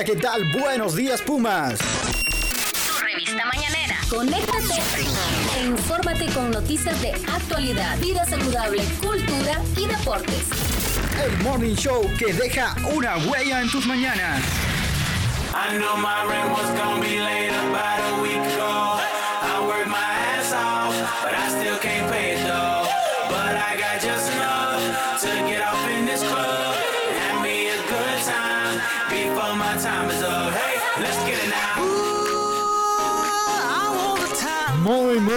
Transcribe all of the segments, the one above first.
Hola, ¿qué tal? Buenos días, Pumas. Tu revista mañanera. Conéctate e infórmate con noticias de actualidad, vida saludable, cultura y deportes. El Morning Show que deja una huella en tus mañanas. I know my rent was gonna be late about a week ago.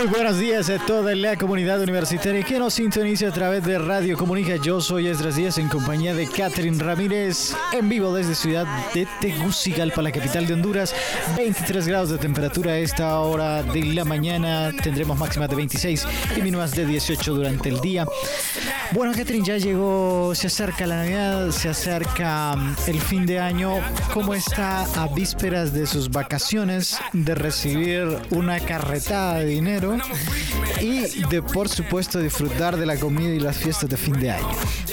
Muy, buenos días a toda la comunidad universitaria que nos sintoniza a través de Radio Comunica. Yo soy Esdras Díaz en compañía de Catherine Ramírez en vivo desde ciudad de Tegucigalpa, la capital de Honduras. 23 grados de temperatura a esta hora de la mañana. Tendremos máximas de 26 y mínimas de 18 durante el día. Bueno, Catherine, ya llegó, se acerca la Navidad, se acerca mm, el fin de año. ¿Cómo está a vísperas de sus vacaciones, de recibir una carretada de dinero y de, por supuesto, disfrutar de la comida y las fiestas de fin de año?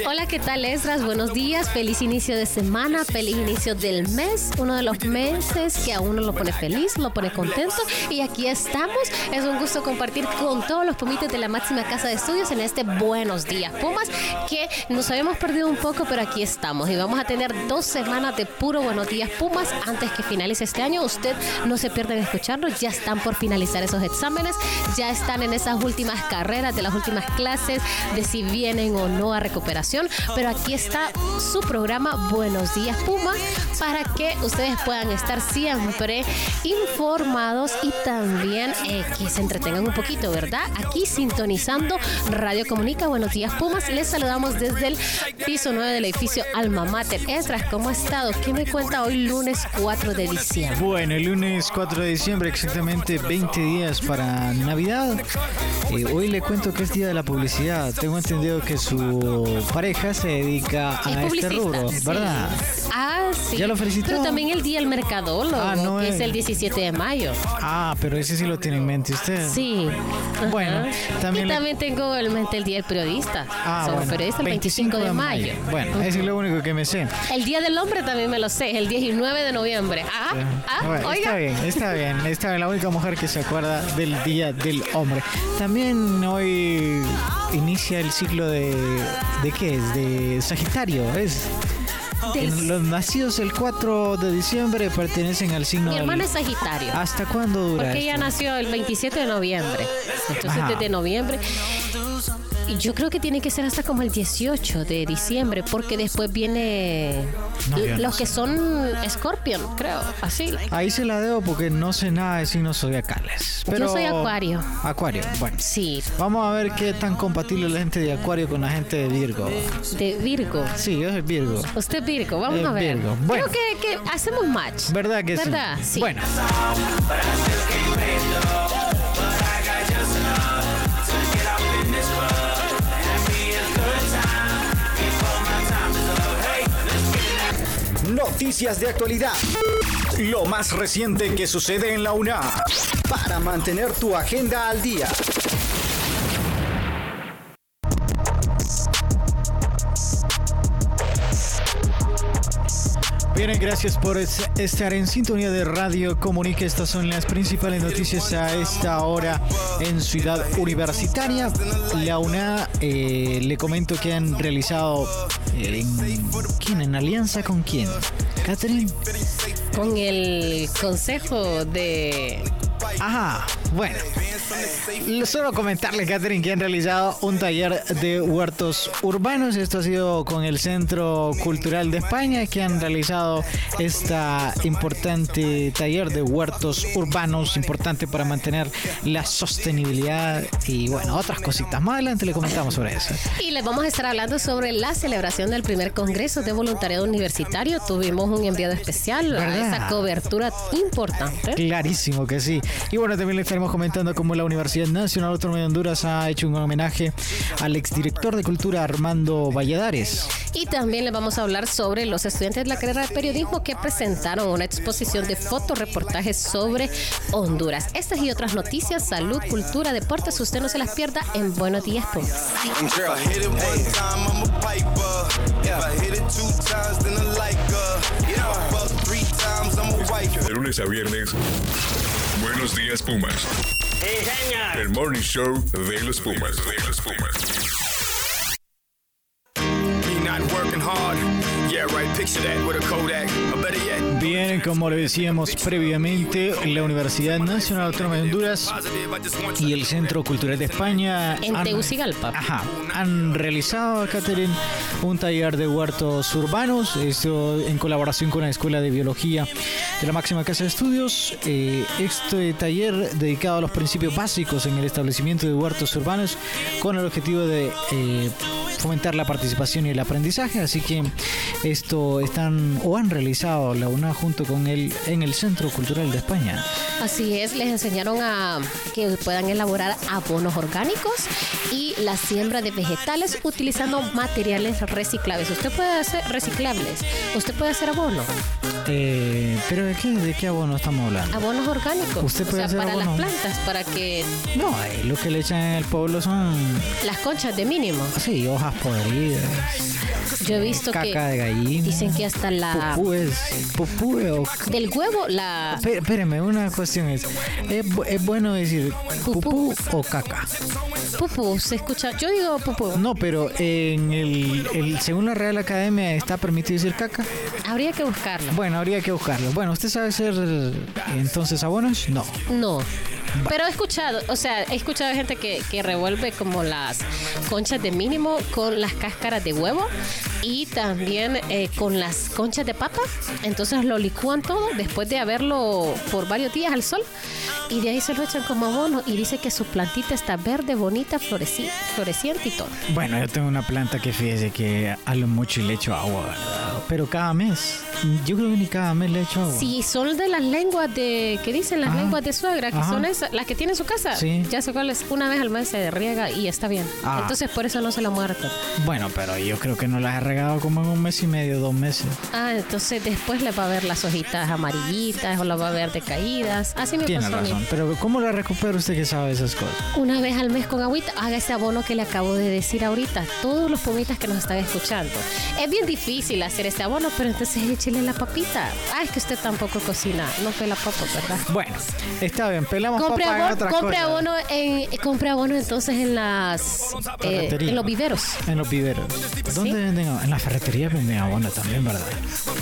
Hola, ¿qué tal, Esdras? Buenos días, feliz inicio de semana, feliz inicio del mes, uno de los meses que a uno lo pone feliz, lo pone contento y aquí estamos. Es un gusto compartir con todos los pumites de la máxima casa de estudios en este Buenos Días Pumas, que nos habíamos perdido un poco, pero aquí estamos y vamos a tener dos semanas de puro Buenos Días Pumas antes que finalice este año. Usted no se pierda en escucharnos, ya están por finalizar esos exámenes, ya están en esas últimas carreras de las últimas clases, de si vienen o no a recuperación, pero aquí está su programa Buenos Días Pumas para que ustedes puedan estar siempre informados y también eh, que se entretengan un poquito, ¿verdad? Aquí sintonizando Radio Comunica, Buenos Días Pumas, les saludamos desde el piso 9 del edificio Alma Mater. Esdras, ¿cómo ha estado? ¿Qué me cuenta hoy lunes 4 de diciembre? Bueno, el lunes 4 de diciembre, exactamente 20 días para Navidad. Eh, hoy le cuento que es día de la publicidad. Tengo entendido que su pareja se dedica Es a este rubro, sí. ¿verdad? Ah, sí. ¿Ya lo felicitó? Pero también el día del mercadólogo, Ah, no que es es. el 17 de mayo. Ah, pero ese sí lo tiene en mente usted. Sí. Bueno, Ajá. también Y le- también tengo el mente el día del periodista. Ah, Somos bueno, periodistas el 25 de mayo. Bueno, ese es lo único que me sé. El día del hombre también me lo sé, el 19 de noviembre. Ah, ah, Bueno, oiga. está bien, está bien. Está bien, la única mujer que se acuerda del Día del Hombre. También hoy inicia el ciclo de... ¿De qué es? De Sagitario, ¿es? En Los nacidos el 4 de diciembre pertenecen al signo Mi hermano es Sagitario. ¿Hasta cuándo dura Porque ella esto? nació el 27 de noviembre. Entonces, Ajá. desde noviembre. Yo creo que tiene que ser hasta como el 18 de diciembre, porque después viene No, yo no los sé. que son Scorpion, creo. Así. Ahí se la debo porque no sé nada de signos zodiacales. Pero... Yo soy Acuario. Acuario, bueno. Sí, Vamos a ver qué tan compatible la gente de Acuario con la gente de Virgo. de Virgo. Sí, yo soy Virgo. Usted es Virgo, vamos Eh, a ver. Virgo. Bueno. Creo que, que hacemos match. ¿Verdad que ¿Verdad? sí? Sí. Bueno, Noticias de actualidad. Lo más reciente que sucede en la UNA. Para mantener tu agenda al día. Bien, gracias por es- estar en sintonía de Radio Comunica. Estas son las principales noticias a esta hora en Ciudad Universitaria. La UNA, eh, le comento que han realizado... eh, ¿Quién? ¿En alianza con quién? ¿Catherine? Con el consejo de. Ajá, bueno. Solo comentarle, Catherine, que han realizado un taller de huertos urbanos. Esto ha sido con el Centro Cultural de España, que han realizado esta importante taller de huertos urbanos, importante para mantener la sostenibilidad y, bueno, otras cositas. Más adelante le comentamos sobre eso. Y les vamos a estar hablando sobre la celebración del primer Congreso de Voluntariado Universitario. Tuvimos un enviado especial ¿Verdad? esa cobertura importante. Clarísimo que sí. Y bueno, también le estaremos comentando cómo la Universidad Nacional Autónoma de Honduras ha hecho un homenaje al exdirector de Cultura Armando Valladares. Y también les vamos a hablar sobre los estudiantes de la carrera de periodismo que presentaron una exposición de fotoreportajes sobre Honduras. Estas y otras noticias, salud, cultura, deportes, usted no se las pierda en Buenos Días three times, lunes a viernes. Buenos días, Pumas. El morning show de los Pumas. De los Pumas. Bien, como le decíamos previamente, la Universidad Nacional Autónoma de Honduras y el Centro Cultural de España En han- Tegucigalpa. Ajá, han realizado, Catherine, un taller de huertos urbanos, esto en colaboración con la Escuela de Biología de la máxima casa de estudios. Eh, este taller dedicado a los principios básicos en el establecimiento de huertos urbanos con el objetivo de eh, fomentar la participación y el aprendizaje. Así que esto están o han realizado la UNA junto con él en el Centro Cultural de España. Así es, les enseñaron a que puedan elaborar abonos orgánicos y la siembra de vegetales utilizando materiales reciclables. Usted puede hacer reciclables, usted puede hacer abono, Eh, Pero ¿de qué, ¿de qué abono estamos hablando? abonos orgánicos. Usted puede o sea, hacer para las plantas, para que No, eh, lo que le echan en el pueblo son, las conchas de mínimo. sí, hojas podridas, Yo he visto caca que de gallina. dicen que hasta la Pupúes, pupúe o... del huevo la Espé- Espéreme, una cuestión es, ¿es, bu- es bueno decir pupú o caca? pupú se escucha. Yo digo pupú. No, pero en el, el- según la Real Academia está permitido decir caca. Habría que buscarlo. Bueno, habría que buscarlo. Bueno, ¿usted sabe hacer entonces abonos? No. No. Pero he escuchado, o sea, he escuchado gente que, que revuelve como las conchas de mínimo con las cáscaras de huevo y también eh, con las conchas de papa. Entonces lo licúan todo después de haberlo por varios días al sol y de ahí se lo echan como abono y dice que su plantita está verde, bonita, floreci- floreciente y todo. Bueno, yo tengo una planta que fíjese que a lo mucho le echo agua, ¿verdad? Pero cada mes. Yo creo que ni cada mes le echo agua. Si son de las lenguas de, ¿qué dicen? Las Ajá. lenguas de suegra, que Ajá. son esas, las que tiene en su casa. Sí. Ya sé cuáles, una vez al mes se riega y está bien. Ah. Entonces por eso no se la muerto. Bueno, pero yo creo que no las he regado como en un mes y medio, dos meses. Ah, entonces después le va a ver las hojitas amarillitas o la va a ver decaídas. Así me Tiene pasó a mí. razón. Pero ¿cómo la recupera usted que sabe esas cosas? Una vez al mes con agüita, haga ese abono que le acabo de decir ahorita. Todos los pumitas que nos están escuchando. Es bien difícil hacer ese abono, pero entonces échele la papita. Ah, es que usted tampoco cocina, no pela papas, ¿verdad? Bueno, está bien, pelamos Compre papa en abono, otras compre cosas. abono, en, compre abono entonces en las eh, en los viveros. En los viveros. ¿Dónde venden abono? En la ferretería venden abono también, ¿verdad?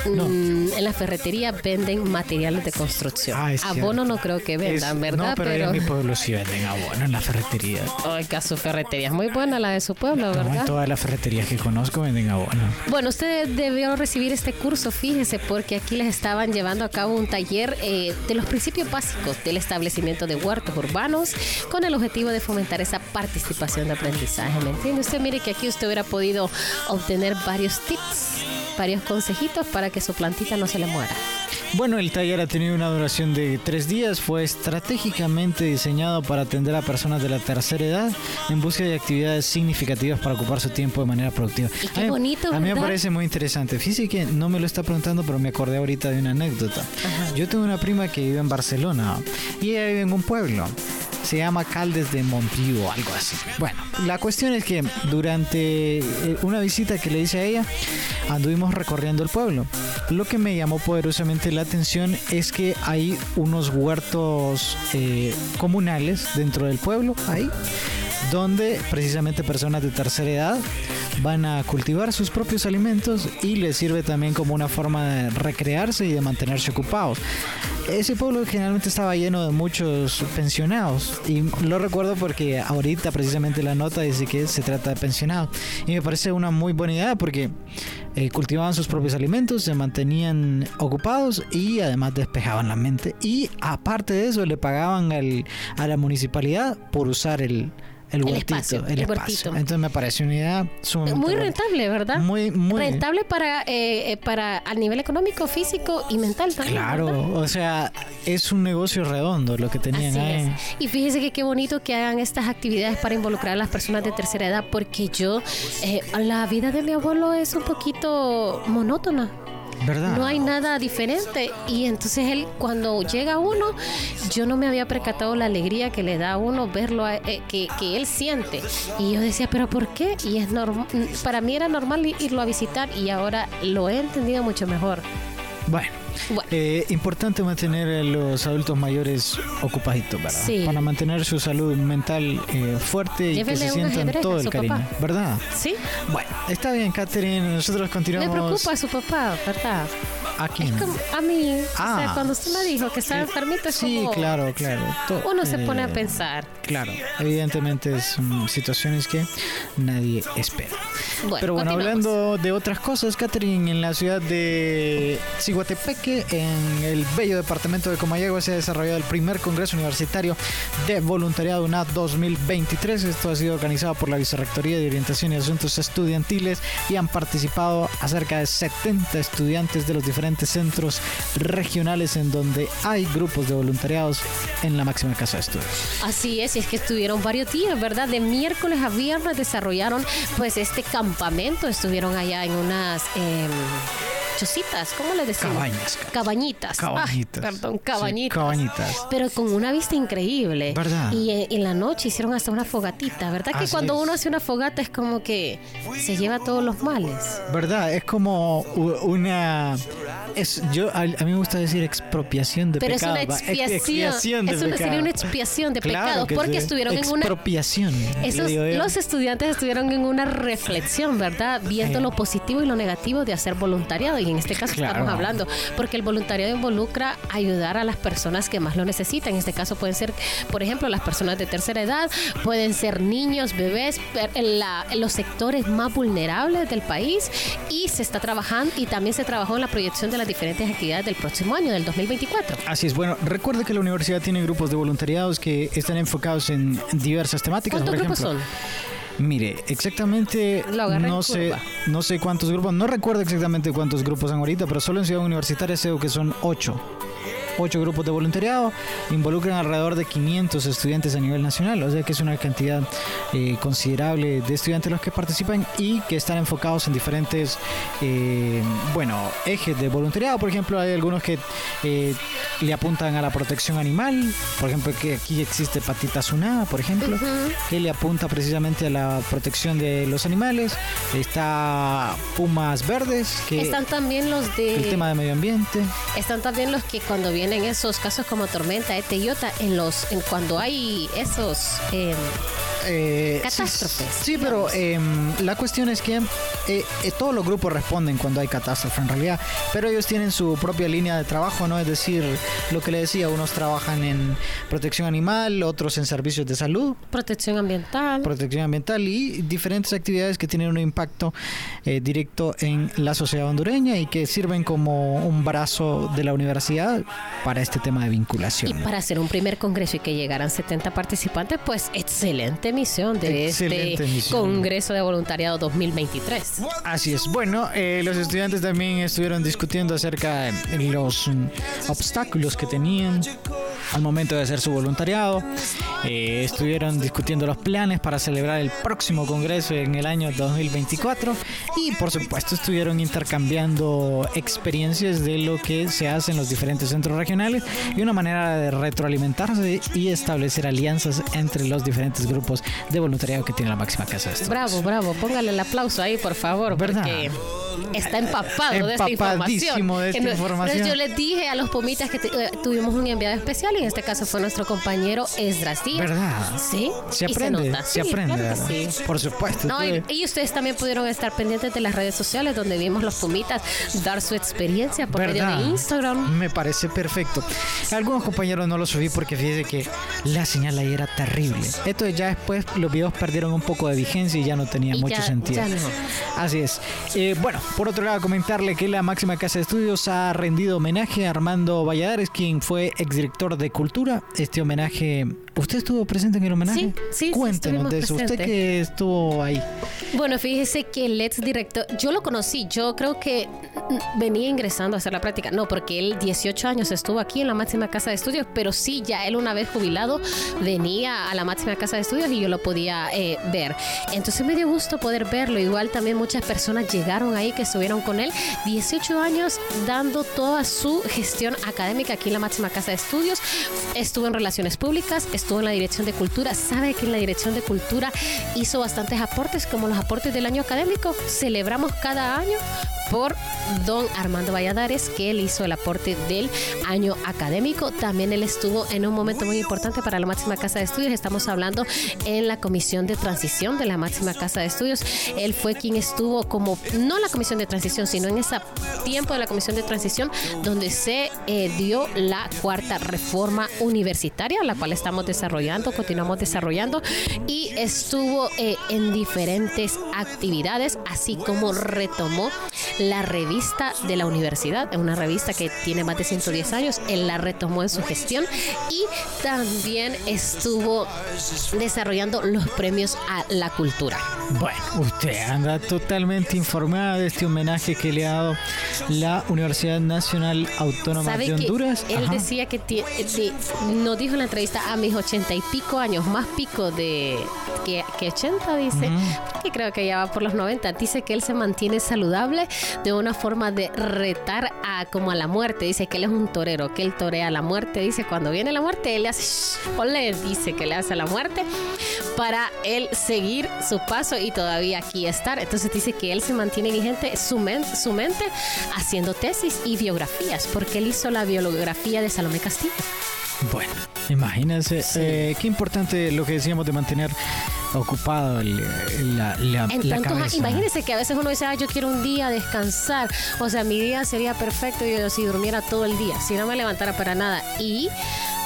No. Mm, en la ferretería venden materiales de construcción. Ah, abono cierto. no creo que vendan, Es- ¿verdad? No, pero, en mi pueblo sí venden abono en la ferretería. Oiga, su ferretería es muy buena la de su pueblo, No, en ¿verdad? todas las ferreterías que conozco venden abono. Bueno, usted debió recibir este curso, fíjese, porque aquí les estaban llevando a cabo un taller eh, de los principios básicos del establecimiento de huertos urbanos con el objetivo de fomentar esa participación de aprendizaje. ¿Me entiende? Usted mire que aquí usted hubiera podido obtener varios tips, varios consejitos para que su plantita no se le muera. Bueno, el taller ha tenido una duración de tres días. Fue estratégicamente diseñado para atender a personas de la tercera edad en busca de actividades significativas para ocupar su tiempo de manera productiva. Y qué A mí- bonito, A mí me parece muy interesante. Fíjese que no me lo está preguntando, pero me acordé ahorita de una anécdota. Yo tengo una prima que vive en Barcelona y ella vive en un pueblo. Se llama Caldes de Montpiu o algo así. Bueno, la cuestión es que durante eh, una visita que le hice a ella, anduvimos recorriendo el pueblo. Lo que me llamó poderosamente la atención es que hay unos huertos eh, comunales dentro del pueblo, ahí, donde precisamente personas de tercera edad van a cultivar sus propios alimentos y les sirve también como una forma de recrearse y de mantenerse ocupados. Ese pueblo generalmente estaba lleno de muchos pensionados y lo recuerdo porque ahorita precisamente la nota dice que se trata de pensionados y me parece una muy buena idea porque eh, cultivaban sus propios alimentos, se mantenían ocupados y además despejaban la mente y aparte de eso le pagaban al- a la municipalidad por usar el, el, huertito, espacio, el el espacio. Entonces me parece una idea sumamente Muy buena. rentable, ¿verdad? Muy, muy Rentable para, eh, eh, para a nivel económico, físico y mental también. ¿verdad? Claro, o sea, es un negocio redondo lo que tenían Así ahí. es. Y fíjese que qué bonito que hagan estas actividades para involucrar a las personas de tercera edad, porque yo, eh, la vida de mi abuelo es un poquito monótona. No hay nada diferente. Y entonces él, cuando llega uno, yo no me había percatado la alegría que le da a uno verlo, a- eh, que, que él siente. Y yo decía, ¿pero por qué? Y es normal, para mí era normal irlo a visitar y ahora lo he entendido mucho mejor. Bueno, Bueno. Eh, importante mantener a los adultos mayores ocupaditos, ¿verdad? Sí. Para mantener su salud mental eh, fuerte y que se sientan todo a el cariño, papá. ¿verdad? ¿Sí? Bueno, está bien, Catherine. Nosotros continuamos. preocupa su papá, ¿verdad? ¿A quién? Es como a mí. O Ah. sea, cuando usted me dijo que estaba enfermito, es Sí, como... claro, claro. To- Uno se pone a eh, pensar. Claro, evidentemente son situaciones que nadie espera. Bueno, Pero bueno, hablando de otras cosas, Catherine, en la ciudad de Ciguatepeque, en el bello departamento de Comayagua, se ha desarrollado el primer Congreso Universitario de Voluntariado UNAD 2023. Esto ha sido organizado por la Vicerrectoría de Orientación y Asuntos Estudiantiles y han participado a cerca de 70 estudiantes de los diferentes centros regionales en donde hay grupos de voluntariados en la máxima casa de estudios. Así es, y es que estuvieron varios días, ¿verdad? De miércoles a viernes desarrollaron pues este campamento, estuvieron allá en unas em, chocitas, ¿cómo le decimos? Cabañas. Cabañitas. Cabañitas. Ah, perdón, Sí, cabañitas. cabañitas. Pero con una vista increíble. ¿Verdad? Y en, en la noche hicieron hasta una fogatita, ¿verdad? Que cuando es. uno hace una fogata es como que se lleva todos los males. ¿Verdad? Es como una... Es, yo, a, a mí me gusta decir expropiación de Pero es pecado. una va, ex- expiación. de Es una, sería una expiación de Claro pecados que porque sí. estuvieron en una Expropiación. Esos, los estudiantes estuvieron en una reflexión, ¿verdad? Viendo Sí. lo positivo y lo negativo de hacer voluntariado. Y en este caso Claro. estamos hablando, porque el voluntariado involucra ayudar a las personas que más lo necesitan. En este caso pueden ser, por ejemplo, las personas de tercera edad, pueden ser niños, bebés, en, la- en los sectores más vulnerables del país. Y se está trabajando y también se trabajó en la proyección de las diferentes actividades del próximo año, del 2024. Así es, bueno, recuerde que la universidad tiene grupos de voluntariados que están enfocados en diversas temáticas. ¿Cuántos por grupos son? Mire, exactamente no sé, curva. no sé cuántos grupos, no recuerdo exactamente cuántos grupos han ahorita, pero solo en Ciudad Universitaria sé que son ocho. Ocho grupos de voluntariado involucran alrededor de 500 estudiantes a nivel nacional, o sea que es una cantidad eh, considerable de estudiantes los que participan y que están enfocados en diferentes, eh, bueno, ejes de voluntariado. Por ejemplo, hay algunos que eh, le apuntan a la protección animal, por ejemplo, que aquí existe Patita Sunada, por ejemplo, que le apunta precisamente a la protección de los animales. Está Pumas Verdes, que Están también los de... el tema de medio ambiente. Están también los que cuando vienen esos casos como tormenta, este iota, en los, en cuando hay esos eh, Eh, sí, Catástrofes, Sí, pero em, la cuestión es que eh, eh, todos los grupos responden cuando hay catástrofe en realidad, pero ellos tienen su propia línea de trabajo, ¿no? Es decir, lo que le decía, unos trabajan en protección animal, otros en servicios de salud, protección ambiental. protección ambiental y diferentes actividades que tienen un impacto eh, directo en la sociedad hondureña y que sirven como un brazo de la universidad para este tema de y vinculación. para hacer un primer congreso y que llegaran 70 participantes, pues excelente misión de Excelente este. Congreso de Voluntariado 2023. Así es. Bueno, eh, los estudiantes también estuvieron discutiendo acerca de los mm, obstáculos que tenían al momento de hacer su voluntariado. Eh, estuvieron discutiendo los planes para celebrar el próximo congreso en el año 2024 y por supuesto estuvieron intercambiando experiencias de lo que se hace en los diferentes centros regionales y una manera de retroalimentarse y establecer alianzas entre los diferentes grupos de voluntariado que tiene la máxima casa de estudios. Bravo, bravo. Póngale el aplauso ahí, por favor, ¿Verdad? porque está empapado de esta información. de esta Entonces, información. yo les dije a los pomitas que te- eh, tuvimos un enviado especial y en este caso fue nuestro compañero Esdras Díaz. ¿Verdad? Sí. Se aprende, nota. se Sí, aprende. sí. Por supuesto. No, y, tuve- y ustedes también pudieron estar pendientes de las redes sociales donde vimos los pumitas dar su experiencia por medio ¿Verdad? de Instagram. Me parece perfecto. Algunos compañeros no lo subí porque fíjese que la señal ahí era terrible. Esto ya después los videos perdieron un poco de vigencia y ya no tenía Y mucho ya- sentido. ya no. Así es. Eh, bueno, por otro lado, comentarle que la máxima casa de estudios ha rendido homenaje a Armando Valladares, quien fue exdirector de Cultura. Este homenaje, ¿usted estuvo presente en el homenaje? Sí, sí, sí, Cuéntenos de eso. estuvimos Usted que estuvo ahí. Bueno, fíjese que el ex director, yo lo conocí, yo creo que venía ingresando a hacer la práctica, no, porque él 18 años estuvo aquí en la máxima casa de estudios, pero sí, ya él una vez jubilado venía a la máxima casa de estudios y yo lo podía eh, ver. Entonces me dio gusto poder verlo, igual también muchas personas llegaron ahí que estuvieron con él, 18 años dando toda su gestión académica aquí en la máxima casa de estudios, estuvo en relaciones públicas, estuvo en la dirección de cultura, sabe que en la dirección de cultura hizo bastantes aportes como los aportes del año académico. Celebramos cada año por don Armando Valladares, que él hizo el aporte del año académico. También él estuvo en un momento muy importante para la máxima casa de estudios. Estamos hablando en la comisión de transición de la máxima casa de estudios. Él fue quien estuvo como, no la comisión de transición, sino en ese tiempo de la comisión de transición donde se eh, dio la cuarta reforma universitaria, la cual estamos desarrollando, continuamos desarrollando y estuvo eh, en diferentes actividades, así como retomó la revista de la universidad, una revista que tiene más de 110 años, él la retomó en su gestión y también estuvo desarrollando los premios a la cultura. Bueno, usted anda totalmente informada de este homenaje que le ha dado la Universidad Nacional Autónoma de Honduras. él decía que nos dijo en la entrevista a mis ochenta y pico años, más pico de que, que 80, dice, que creo que ya va por los 90, dice que él se mantiene saludable de una forma de retar a como a la muerte, dice que él es un torero, que él torea a la muerte, dice cuando viene la muerte, él le hace, o le dice que le hace a la muerte para él seguir su paso y todavía aquí estar. Entonces dice que él se mantiene vigente su, su mente haciendo tesis y biografías, porque él hizo la biografía de Salomé Castillo. Bueno, imagínense, eh, qué importante lo que decíamos de mantener ocupado la, la, Imagínense que a veces uno dice, ah, yo quiero un día descansar. O sea, mi día sería perfecto yo, si durmiera todo el día, si no me levantara para nada. Y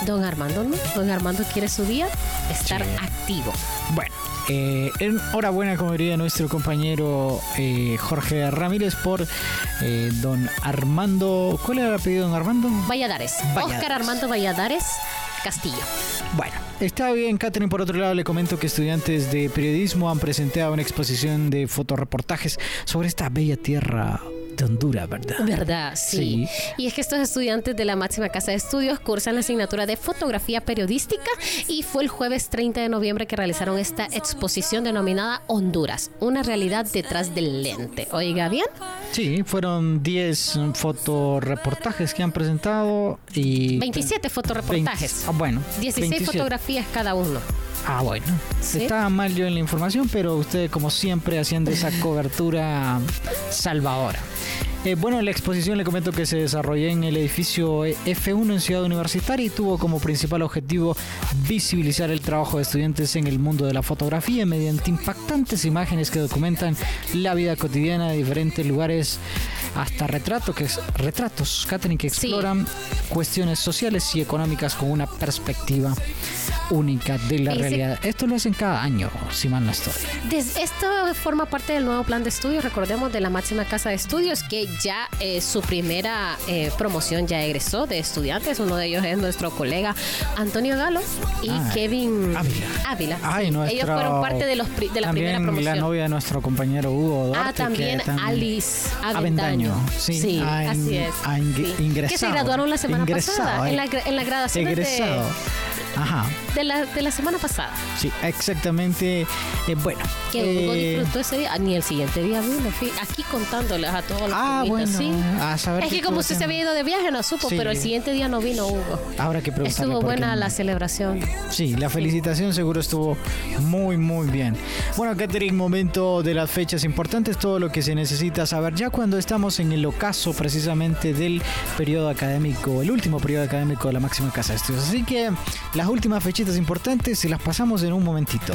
don Armando no, don Armando quiere su día estar activo. Bueno. Eh, enhorabuena, como diría nuestro compañero eh, Jorge Ramírez, por eh, don Armando. ¿Cuál era el apellido, don Armando? Valladares. Valladares. Oscar Armando Valladares Castillo. Bueno, está bien, Catherine. Por otro lado, le comento que estudiantes de periodismo han presentado una exposición de fotoreportajes sobre esta bella tierra de Honduras, ¿verdad? ¿Verdad? Sí. Y es que estos estudiantes de la máxima casa de estudios cursan la asignatura de fotografía periodística y fue el jueves 30 de noviembre que realizaron esta exposición denominada Honduras, una realidad detrás del lente. Oiga bien. Sí, fueron 10 fotoreportajes que han presentado y... 27 fotoreportajes. ah, bueno. 16 fotografías cada uno. Ah, bueno. Estaba mal yo en la información, pero usted como siempre haciendo esa cobertura salvadora. Eh, bueno, en la exposición le comento que se desarrolló en el edificio F1 en Ciudad Universitaria y tuvo como principal objetivo visibilizar el trabajo de estudiantes en el mundo de la fotografía mediante impactantes imágenes que documentan la vida cotidiana de diferentes lugares hasta retratos que, retratos, Catherine, que exploran cuestiones sociales y económicas con una perspectiva única de la realidad. Esto lo hacen cada año, si mal no estoy. Esto forma parte del nuevo plan de estudios, recordemos, de la máxima casa de estudios, que ya eh, su primera eh, promoción ya egresó de estudiantes. Uno de ellos es nuestro colega Antonio Galo y ah, Kevin Ávila. ellos fueron parte de, los, de la primera promoción. la novia de nuestro compañero Hugo Duarte. Ah, también, Alice Avendaño. Sí, así es. ingresado. Que se graduaron la semana pasada en la, en la graduación egresado. Ajá. De la, de la semana pasada. Sí, exactamente. Eh, bueno. Que Hugo eh, disfrutó ese día, ni el siguiente día vino. Aquí contándoles a todos los Ah, bueno. ¿sí? A saber es que como usted se había ido de viaje, no supo, pero el siguiente día no vino Hugo. Ahora que preguntarle. Estuvo buena la celebración. Sí, la felicitación seguro estuvo muy, muy bien. Bueno, Catherine, momento de las fechas importantes, todo lo que se necesita saber ya cuando estamos en el ocaso precisamente del periodo académico, el último periodo académico de la máxima casa de estudios. Así que las últimas fechitas importantes se las pasamos en un momentito.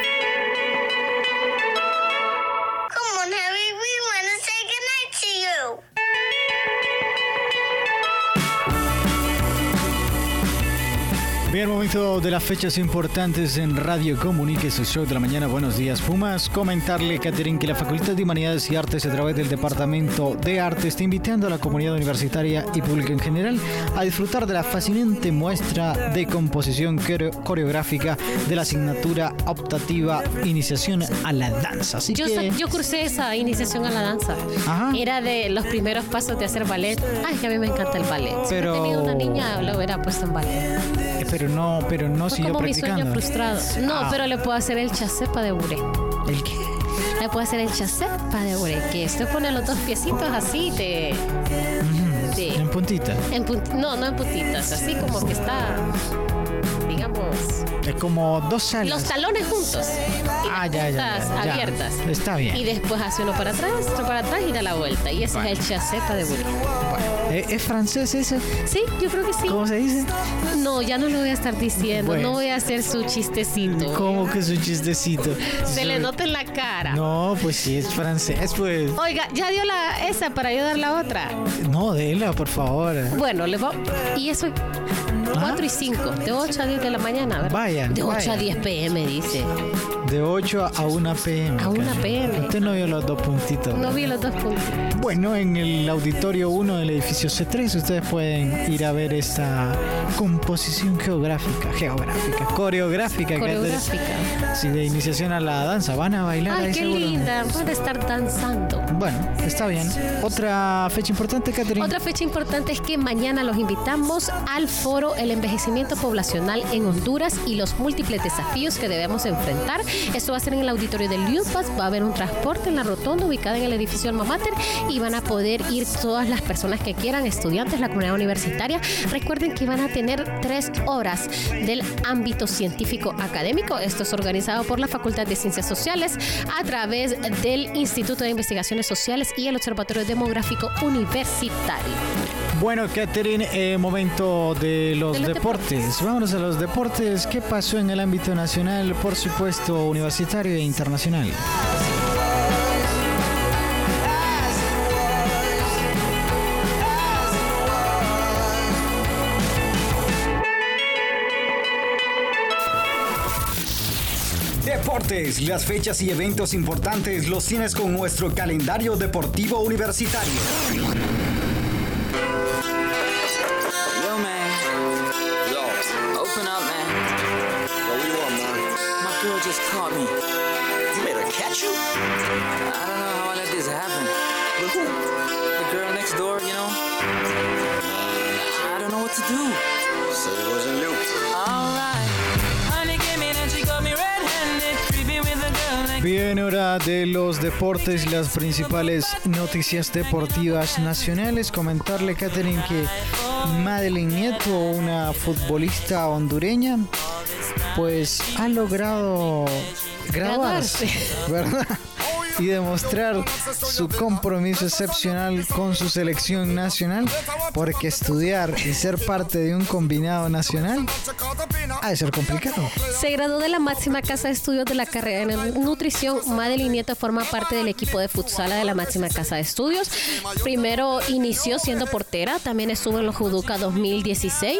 Bien, momento de las fechas importantes en Radio Comunique, su show de la mañana. Buenos días, Pumas. Comentarle, Catherine, que la Facultad de Humanidades y Artes, a través del Departamento de Arte, está invitando a la comunidad universitaria y pública en general a disfrutar de la fascinante muestra de composición coreográfica de la asignatura optativa Iniciación a la Danza. Así yo, que... yo cursé esa iniciación a la danza. Era de los primeros pasos de hacer ballet. Ay, que a mí me encanta el ballet. Pero... Si hubiera tenido una niña, lo hubiera puesto en ballet pero no, pero no Fue siguió como mi practicando. sueño frustrado. No, Ah. pero le puedo hacer el chasepa de buré. ¿El qué? Le puedo hacer el chasepa de buré, que esto pone los dos piecitos así de... de- En puntita. en punt- no, no en puntitas, así como que está, digamos, Es como dos salas. los talones juntos. Y Ah, ya, ya, puntas ya, ya. abiertas. Está bien. Y después hace uno para atrás, otro para atrás y da la vuelta. Y ese es el chasepa de buré. ¿Eh, ¿Es francés eso? Sí, yo creo que sí. ¿Cómo se dice? No, ya no lo voy a estar diciendo. Bueno. No voy a hacer su chistecito. ¿Cómo que es un chistecito? Se le nota en la cara. No, pues sí, es francés, pues. Oiga, ya dio la esa para yo dar la otra. No, déla, por favor. Bueno, le va. Y eso. 4 y 5, de 8 a 10 de la mañana, ¿verdad? Vaya, De 8 vaya. a 10 pm, dice. De 8 a 1 pm. A 1 casi. PM. Usted no vio los dos puntitos. No vi los dos puntos. Bueno, en el auditorio 1 del edificio C3 ustedes pueden ir a ver esta composición geográfica, geográfica, coreográfica. que Coreográfica. es de- sí, de iniciación a la danza. Van a bailar Ay, ahí qué linda. Van a estar danzando. Bueno, está bien. Otra fecha importante, Catherine. Otra fecha importante es que mañana los invitamos al foro El envejecimiento poblacional en Honduras y los múltiples desafíos que debemos enfrentar. Esto va a ser en el auditorio del Liupas. Va a haber un transporte en la rotonda ubicada en el edificio Alma Mater y van a poder ir todas las personas que quieran, estudiantes, la comunidad universitaria. Recuerden que van a tener tres horas del ámbito científico académico. Esto es organizado por la Facultad de Ciencias Sociales a través del Instituto de Investigaciones Sociales y el Observatorio Demográfico Universitario. Bueno, Catherine, eh, momento de los, De los deportes. Vámonos a los deportes. ¿Qué pasó en el ámbito nacional, por supuesto, universitario e internacional? Deportes, las fechas y eventos importantes los tienes con nuestro calendario deportivo universitario. Bien, hora de los deportes, las principales noticias deportivas nacionales. Comentarle, Catherine, que Madeline Nieto, una futbolista hondureña, pues ha logrado graduarse, ¿verdad? Y demostrar su compromiso excepcional con su selección nacional, porque estudiar y ser parte de un combinado nacional ha de ser complicado. Se graduó de la máxima casa de estudios de la carrera en nutrición. Madeline Nieto forma parte del equipo de futsala de la máxima casa de estudios. Primero inició siendo portera, también estuvo en los Juduca 2016.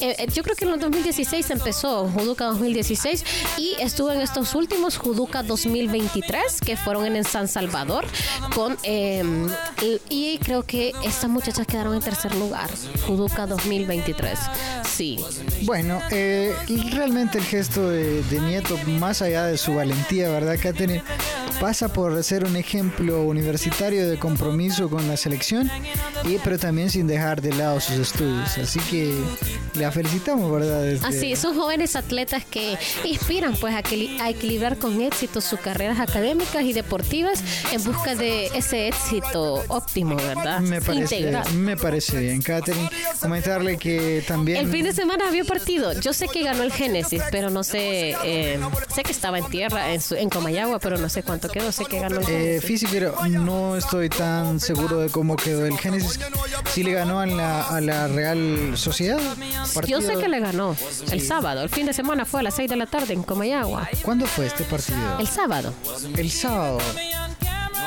Eh, eh, yo creo que en los 2016 empezó Juduca 2016 y estuvo en estos últimos Juduca 2023 que fueron en San Salvador con eh, y, creo que estas muchachas quedaron en tercer lugar. Juduca 2023. Sí. Bueno, eh, realmente el gesto de, Nieto, más allá de su valentía, ¿verdad, Katherine? Pasa por ser un ejemplo universitario de compromiso con la selección, y, pero también sin dejar de lado sus estudios. Así que la felicitamos, ¿verdad? Desde- Así, son jóvenes atletas que inspiran pues a, equili- a equilibrar con éxito sus carreras académicas y deportivas en busca de ese éxito óptimo, ¿verdad? Me parece, Integral. me parece bien, Katherine. Comentarle que también... El fin de semana había partido. Yo sé que ganó el Génesis, pero no sé. eh, sé que estaba en tierra, en, su- en Comayagua, pero no sé cuánto quedó. Sé que ganó el Eh, Génesis. físico, pero no estoy tan seguro de cómo quedó el Génesis. Sí le ganó a la, a la Real Sociedad. Yo sé que le ganó el sábado. El fin de semana fue a las 6 de la tarde en Comayagua. ¿Cuándo fue este partido? El sábado. El sábado.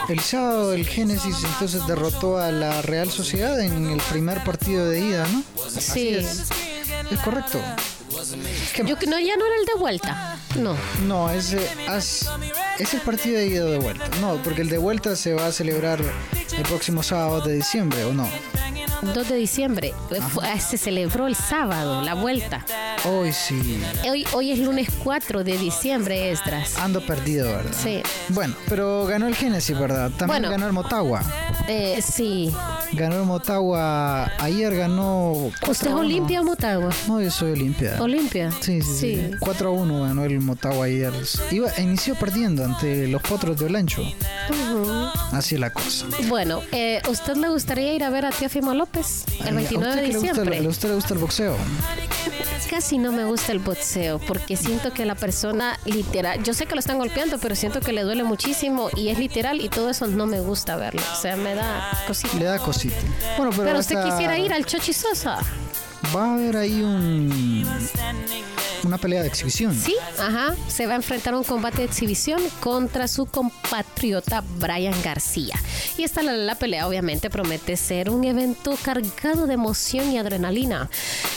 El sábado el Génesis entonces derrotó a la Real Sociedad en el primer partido de ida, ¿no? Sí. Es, es correcto. Yo que no, ya no era el de vuelta. No. No, es, es el partido de ida o de vuelta. No, porque el de vuelta se va a celebrar el próximo sábado de diciembre, ¿o no? 2 de diciembre. Fue- se celebró el sábado, la vuelta. Hoy sí. Hoy, hoy es lunes 4 de diciembre, Esdras. Ando perdido, ¿verdad? Sí. Bueno, pero ganó el Genesis, ¿verdad? También Bueno. ganó el Motagua. Eh, sí. Ganó el Motagua. Ayer ganó. ¿Usted es 4 a 1. Olimpia o Motagua? No, yo soy Olimpia. Olimpia. Sí, sí, sí. 4 a 1 ganó el Motagua ayer. Iba, inició perdiendo ante los potros de Olancho. Así es la cosa. Bueno, eh, ¿usted le gustaría ir a ver a Teófimo López el 29 ¿A de le gusta, diciembre? el- a usted le gusta el boxeo? Casi no me gusta el boxeo porque siento que la persona literal, yo sé que lo están golpeando, pero siento que le duele muchísimo y es literal y todo eso no me gusta verlo. O sea, me da cosita. Le da cosita. Bueno, pero, Pero usted quisiera ir al Chochi Sosa. Va a haber ahí un una pelea de exhibición. Sí, ajá. Se va a enfrentar a un combate de exhibición contra su compatriota Brian García. Y esta la, la pelea obviamente promete ser un evento cargado de emoción y adrenalina.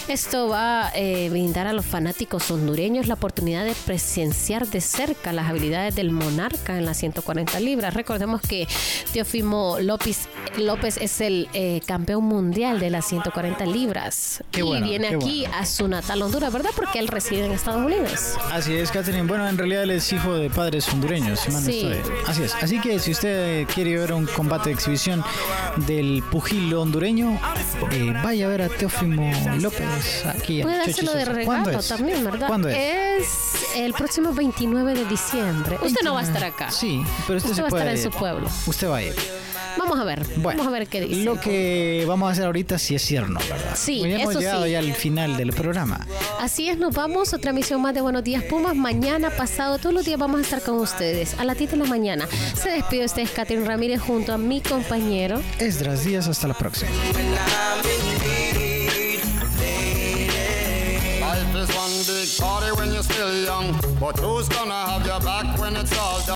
Esto va a eh, brindar a los fanáticos hondureños la oportunidad de presenciar de cerca las habilidades del monarca en las 140 libras. Recordemos que Teofimo López, López es el eh, campeón mundial de las 140 libras. Qué y viene qué aquí a su natal Honduras, ¿verdad? Porque él reside en Estados Unidos. Así es, Catherine. Bueno, en realidad él es hijo de padres hondureños. si mal no Sí. estoy. Así es. Así que si usted quiere ver un combate de exhibición del pugil hondureño, eh, vaya a ver a Teófimo López aquí Puede hacerlo de Sosa. ¿Cuándo regalo es? también, ¿verdad? ¿Cuándo es? Es el próximo 29 de diciembre. Usted no va a estar acá. Sí, pero usted, Usted se va a estar en su pueblo. Usted va a ir. Vamos a ver. Bueno, Vamos a ver qué dice. Lo que vamos a hacer ahorita sí es cierno, ¿verdad? Sí, Pues ya hemos eso llegado sí. ya al final del programa. Así es, nos vamos. Otra emisión más de Buenos Días Pumas. Mañana, pasado, todos los días vamos a estar con ustedes. A las 10 de la mañana. Se despide usted, Catherine Ramírez, junto a mi compañero. Esdras Díaz, hasta la próxima. Life is one big party when you're still young, but who's gonna have your back when it's all done?